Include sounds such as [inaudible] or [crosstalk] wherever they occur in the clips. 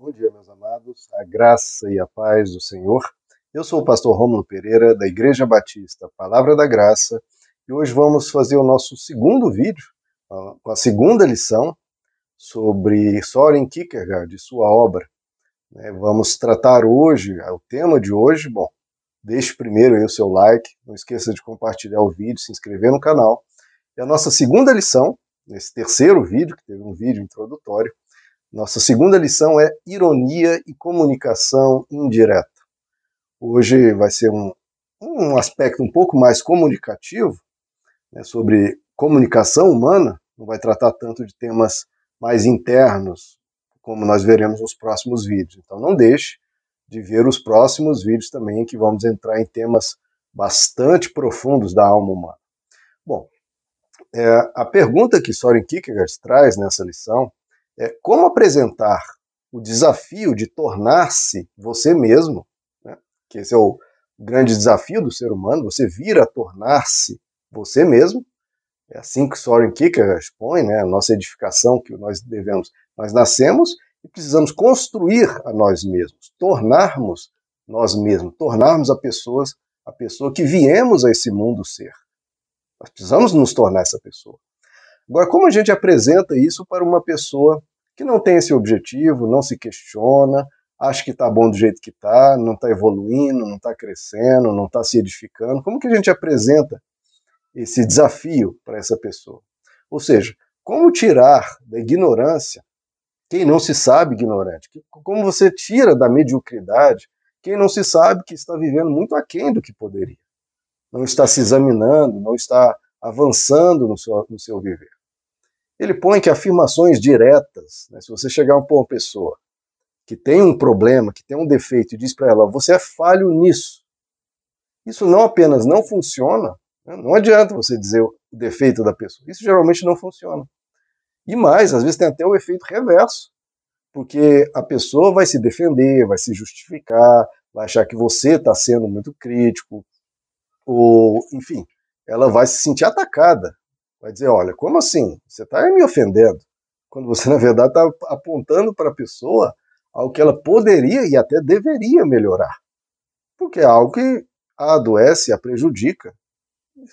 Bom dia, meus amados. A graça e a paz do Senhor. Eu sou o pastor Romulo Pereira, da Igreja Batista Palavra da Graça, e hoje vamos fazer o nosso segundo vídeo, com a segunda lição sobre Soren Kierkegaard e sua obra. Né, vamos tratar hoje, o tema de hoje, bom, deixe primeiro aí o seu like, não esqueça de compartilhar o vídeo, se inscrever no canal. E a nossa segunda lição, nesse terceiro vídeo, que teve um vídeo introdutório, nossa segunda lição é ironia e comunicação indireta. Hoje vai ser um, um aspecto um pouco mais comunicativo, né, sobre comunicação humana, não vai tratar tanto de temas mais internos, como nós veremos nos próximos vídeos. Então não deixe de ver os próximos vídeos também, que vamos entrar em temas bastante profundos da alma humana. Bom, é, a pergunta que Soren Kierkegaard traz nessa lição é como apresentar o desafio de tornar-se você mesmo, né? que esse é o grande desafio do ser humano, você vir a tornar-se você mesmo, é assim que Soren Kierkegaard expõe, né, a nossa edificação que nós devemos, nós nascemos e precisamos construir a nós mesmos, tornarmos nós mesmos, tornarmos a pessoas a pessoa que viemos a esse mundo ser. Nós precisamos nos tornar essa pessoa. Agora, como a gente apresenta isso para uma pessoa que não tem esse objetivo, não se questiona, acha que está bom do jeito que está, não está evoluindo, não está crescendo, não está se edificando? Como que a gente apresenta esse desafio para essa pessoa? Ou seja, como tirar da ignorância quem não se sabe ignorante? Como você tira da mediocridade quem não se sabe que está vivendo muito aquém do que poderia? Não está se examinando, não está avançando no seu, no seu viver ele põe que afirmações diretas, né, se você chegar para uma pessoa que tem um problema, que tem um defeito, e diz para ela, você é falho nisso, isso não apenas não funciona, né, não adianta você dizer o defeito da pessoa, isso geralmente não funciona. E mais, às vezes tem até o efeito reverso, porque a pessoa vai se defender, vai se justificar, vai achar que você está sendo muito crítico, ou, enfim, ela vai se sentir atacada vai dizer, olha, como assim? Você está me ofendendo, quando você, [laughs] na verdade, está apontando para a pessoa algo que ela poderia e até deveria melhorar. Porque é algo que a adoece, a prejudica.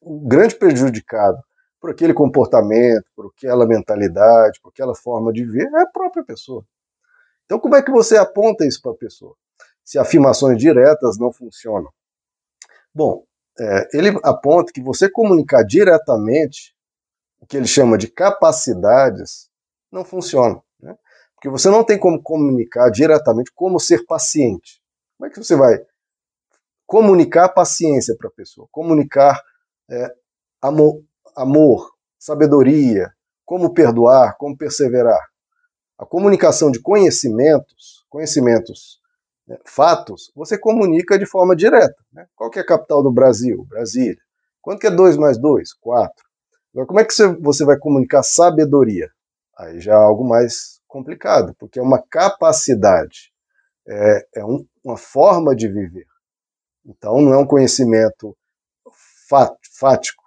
O grande prejudicado por aquele comportamento, por aquela mentalidade, por aquela forma de ver, é a própria pessoa. Então, como é que você aponta isso para a pessoa? Se afirmações diretas não funcionam. Bom, é, ele aponta que você comunicar diretamente que ele chama de capacidades, não funciona. Né? Porque você não tem como comunicar diretamente como ser paciente. Como é que você vai comunicar paciência para a pessoa? Comunicar é, amor, amor, sabedoria, como perdoar, como perseverar. A comunicação de conhecimentos, conhecimentos, né, fatos, você comunica de forma direta. Né? Qual que é a capital do Brasil? Brasília. Quanto que é 2 mais 2? 4. Agora, como é que você vai comunicar sabedoria? Aí já é algo mais complicado, porque é uma capacidade, é, é um, uma forma de viver. Então, não é um conhecimento fático,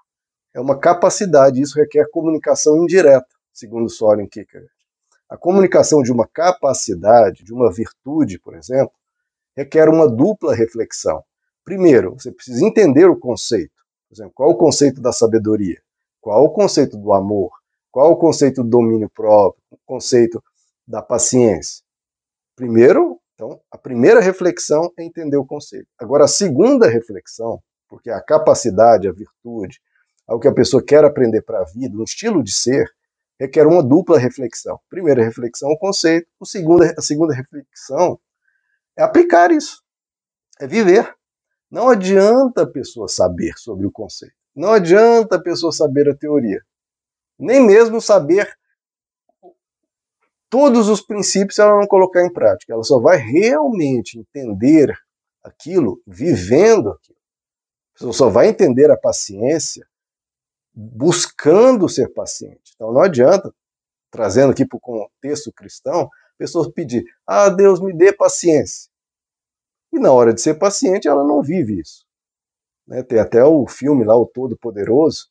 é uma capacidade, isso requer comunicação indireta, segundo Soren Kierkegaard. A comunicação de uma capacidade, de uma virtude, por exemplo, requer uma dupla reflexão. Primeiro, você precisa entender o conceito. Por exemplo, qual é o conceito da sabedoria? Qual o conceito do amor? Qual o conceito do domínio próprio? O conceito da paciência? Primeiro, então, a primeira reflexão é entender o conceito. Agora, a segunda reflexão, porque a capacidade, a virtude, algo que a pessoa quer aprender para a vida, um estilo de ser, requer uma dupla reflexão. Primeira reflexão, o conceito. O segunda, a segunda reflexão é aplicar isso, é viver. Não adianta a pessoa saber sobre o conceito. Não adianta a pessoa saber a teoria, nem mesmo saber todos os princípios se ela não colocar em prática. Ela só vai realmente entender aquilo vivendo aquilo. A pessoa só vai entender a paciência buscando ser paciente. Então não adianta, trazendo aqui para o contexto cristão, a pessoa pedir, ah, Deus me dê paciência. E na hora de ser paciente, ela não vive isso. Né? Tem até o filme lá, O Todo-Poderoso,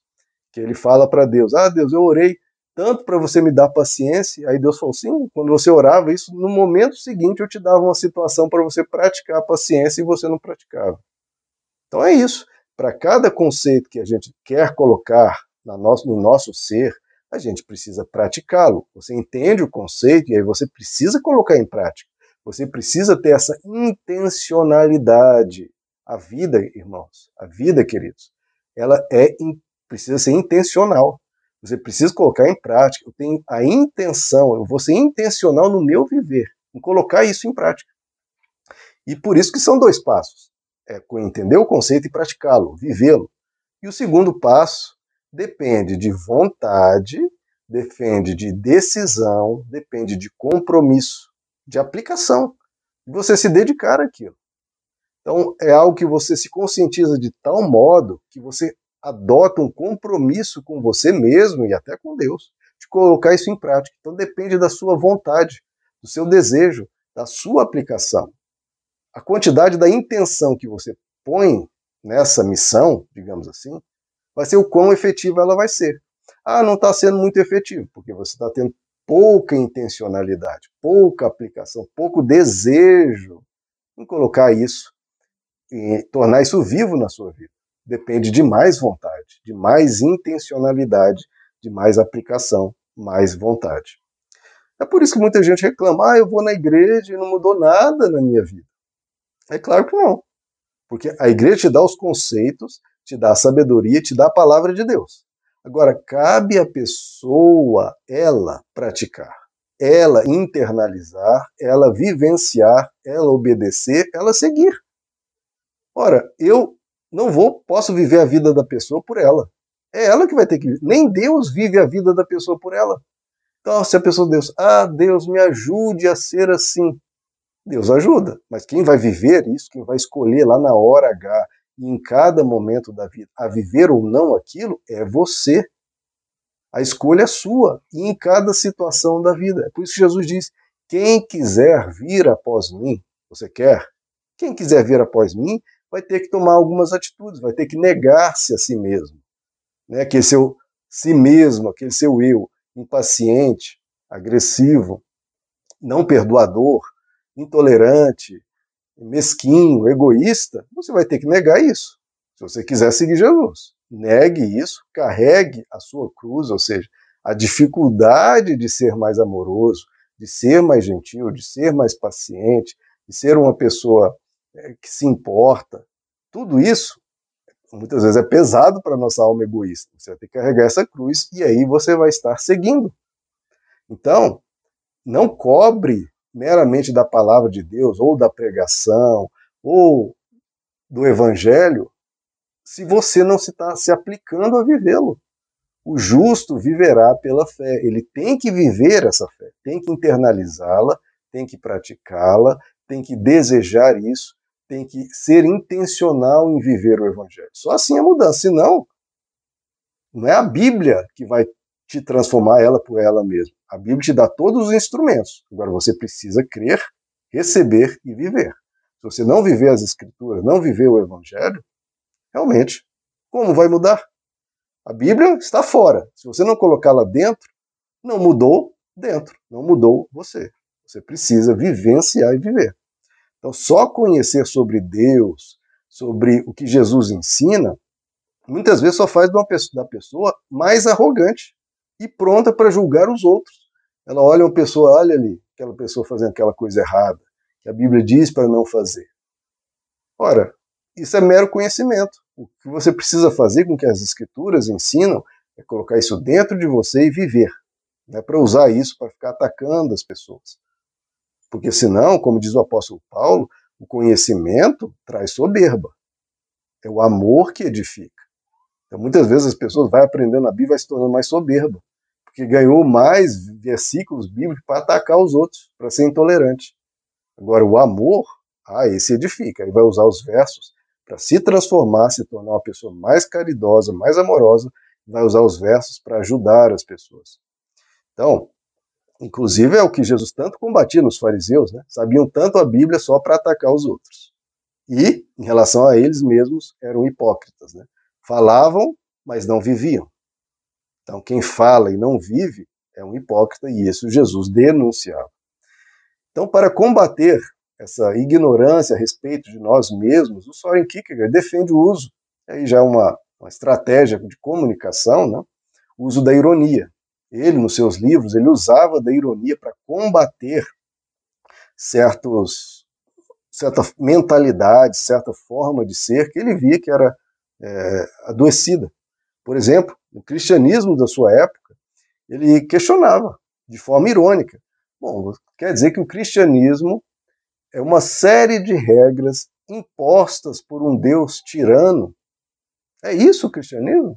que ele fala para Deus: Ah, Deus, eu orei tanto para você me dar paciência. Aí Deus falou sim, quando você orava isso, no momento seguinte eu te dava uma situação para você praticar a paciência e você não praticava. Então é isso. Para cada conceito que a gente quer colocar nosso, no nosso ser, a gente precisa praticá-lo. Você entende o conceito e aí você precisa colocar em prática. Você precisa ter essa intencionalidade. A vida, irmãos, a vida, queridos, ela é precisa ser intencional. Você precisa colocar em prática. Eu tenho a intenção, eu vou ser intencional no meu viver, em colocar isso em prática. E por isso que são dois passos. É entender o conceito e praticá-lo, vivê-lo. E o segundo passo depende de vontade, depende de decisão, depende de compromisso, de aplicação. Você se dedicar àquilo. Então, é algo que você se conscientiza de tal modo que você adota um compromisso com você mesmo e até com Deus, de colocar isso em prática. Então depende da sua vontade, do seu desejo, da sua aplicação. A quantidade da intenção que você põe nessa missão, digamos assim, vai ser o quão efetiva ela vai ser. Ah, não está sendo muito efetivo, porque você está tendo pouca intencionalidade, pouca aplicação, pouco desejo em colocar isso tornar isso vivo na sua vida depende de mais vontade, de mais intencionalidade, de mais aplicação, mais vontade. É por isso que muita gente reclama: ah, eu vou na igreja e não mudou nada na minha vida. É claro que não. Porque a igreja te dá os conceitos, te dá a sabedoria, te dá a palavra de Deus. Agora, cabe à pessoa, ela, praticar, ela internalizar, ela vivenciar, ela obedecer, ela seguir. Ora, eu não vou, posso viver a vida da pessoa por ela. É ela que vai ter que viver. Nem Deus vive a vida da pessoa por ela. Então, se a pessoa Deus, ah, Deus me ajude a ser assim. Deus ajuda, mas quem vai viver isso, quem vai escolher lá na hora H e em cada momento da vida a viver ou não aquilo é você. A escolha é sua e em cada situação da vida. É por isso que Jesus diz: quem quiser vir após mim, você quer? Quem quiser vir após mim, vai ter que tomar algumas atitudes, vai ter que negar-se a si mesmo. Né? Aquele seu si mesmo, aquele seu eu impaciente, agressivo, não perdoador, intolerante, mesquinho, egoísta, você vai ter que negar isso. Se você quiser seguir Jesus, negue isso, carregue a sua cruz, ou seja, a dificuldade de ser mais amoroso, de ser mais gentil, de ser mais paciente, de ser uma pessoa que se importa. Tudo isso, muitas vezes, é pesado para nossa alma egoísta. Você vai ter que carregar essa cruz e aí você vai estar seguindo. Então, não cobre meramente da palavra de Deus, ou da pregação, ou do evangelho, se você não se está se aplicando a vivê-lo. O justo viverá pela fé. Ele tem que viver essa fé, tem que internalizá-la, tem que praticá-la, tem que desejar isso, tem que ser intencional em viver o Evangelho. Só assim é mudança. Senão, não é a Bíblia que vai te transformar ela por ela mesma. A Bíblia te dá todos os instrumentos. Agora você precisa crer, receber e viver. Se você não viver as Escrituras, não viver o Evangelho, realmente, como vai mudar? A Bíblia está fora. Se você não colocá-la dentro, não mudou dentro, não mudou você. Você precisa vivenciar e viver. Então, só conhecer sobre Deus, sobre o que Jesus ensina, muitas vezes só faz da pessoa mais arrogante e pronta para julgar os outros. Ela olha uma pessoa, olha ali, aquela pessoa fazendo aquela coisa errada, que a Bíblia diz para não fazer. Ora, isso é mero conhecimento. O que você precisa fazer com que as Escrituras ensinam é colocar isso dentro de você e viver. Não é para usar isso para ficar atacando as pessoas. Porque senão, como diz o apóstolo Paulo, o conhecimento traz soberba. É o amor que edifica. Então, muitas vezes as pessoas vão aprendendo a Bíblia e vai se tornando mais soberba, porque ganhou mais versículos bíblicos para atacar os outros, para ser intolerante. Agora, o amor, ah, esse edifica. Ele vai usar os versos para se transformar, se tornar uma pessoa mais caridosa, mais amorosa, vai usar os versos para ajudar as pessoas. Então, Inclusive é o que Jesus tanto combatia nos fariseus, né? Sabiam tanto a Bíblia só para atacar os outros. E, em relação a eles mesmos, eram hipócritas, né? Falavam, mas não viviam. Então, quem fala e não vive é um hipócrita, e isso Jesus denunciava. Então, para combater essa ignorância a respeito de nós mesmos, o Soren Kierkegaard defende o uso, aí já é uma, uma estratégia de comunicação, né? o uso da ironia. Ele, nos seus livros, ele usava da ironia para combater certos, certa mentalidade, certa forma de ser que ele via que era é, adoecida. Por exemplo, o cristianismo da sua época, ele questionava de forma irônica. Bom, quer dizer que o cristianismo é uma série de regras impostas por um Deus tirano. É isso o cristianismo?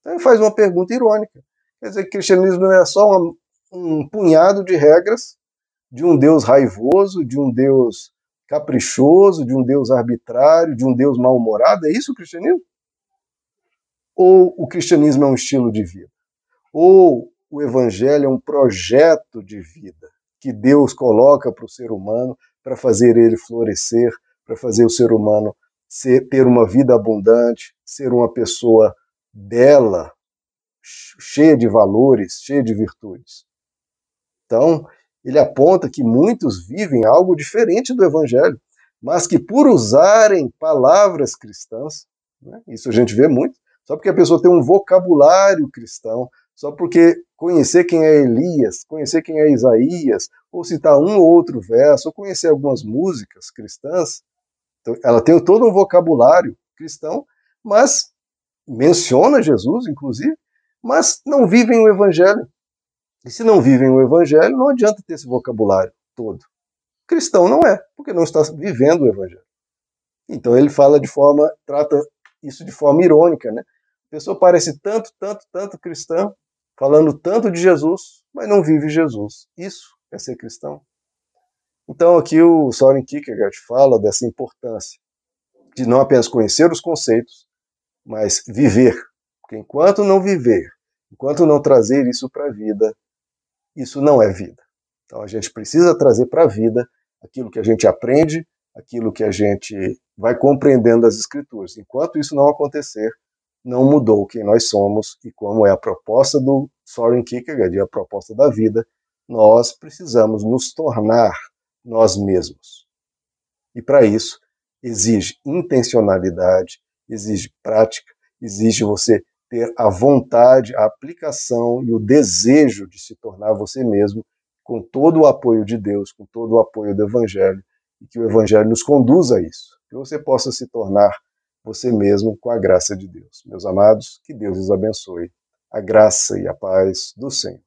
Então ele faz uma pergunta irônica. Quer dizer o cristianismo não é só uma, um punhado de regras de um Deus raivoso, de um Deus caprichoso, de um Deus arbitrário, de um Deus mal-humorado? É isso o cristianismo? Ou o cristianismo é um estilo de vida? Ou o evangelho é um projeto de vida que Deus coloca para o ser humano para fazer ele florescer, para fazer o ser humano ser, ter uma vida abundante, ser uma pessoa bela, cheia de valores, cheia de virtudes. Então, ele aponta que muitos vivem algo diferente do evangelho, mas que por usarem palavras cristãs, né, isso a gente vê muito, só porque a pessoa tem um vocabulário cristão, só porque conhecer quem é Elias, conhecer quem é Isaías, ou citar um ou outro verso, ou conhecer algumas músicas cristãs, então, ela tem todo um vocabulário cristão, mas menciona Jesus, inclusive, mas não vivem o evangelho. E se não vivem o evangelho, não adianta ter esse vocabulário todo. Cristão não é, porque não está vivendo o evangelho. Então ele fala de forma, trata isso de forma irônica, né? A pessoa parece tanto, tanto, tanto cristã, falando tanto de Jesus, mas não vive Jesus. Isso é ser cristão. Então aqui o Soren Kierkegaard fala dessa importância de não apenas conhecer os conceitos, mas viver. Porque enquanto não viver, enquanto não trazer isso para a vida, isso não é vida. Então a gente precisa trazer para a vida aquilo que a gente aprende, aquilo que a gente vai compreendendo das escrituras. Enquanto isso não acontecer, não mudou quem nós somos e como é a proposta do Soren Kierkegaard, a proposta da vida, nós precisamos nos tornar nós mesmos. E para isso exige intencionalidade, exige prática, exige você ter a vontade, a aplicação e o desejo de se tornar você mesmo, com todo o apoio de Deus, com todo o apoio do Evangelho, e que o Evangelho nos conduza a isso, que você possa se tornar você mesmo com a graça de Deus. Meus amados, que Deus os abençoe. A graça e a paz do Senhor.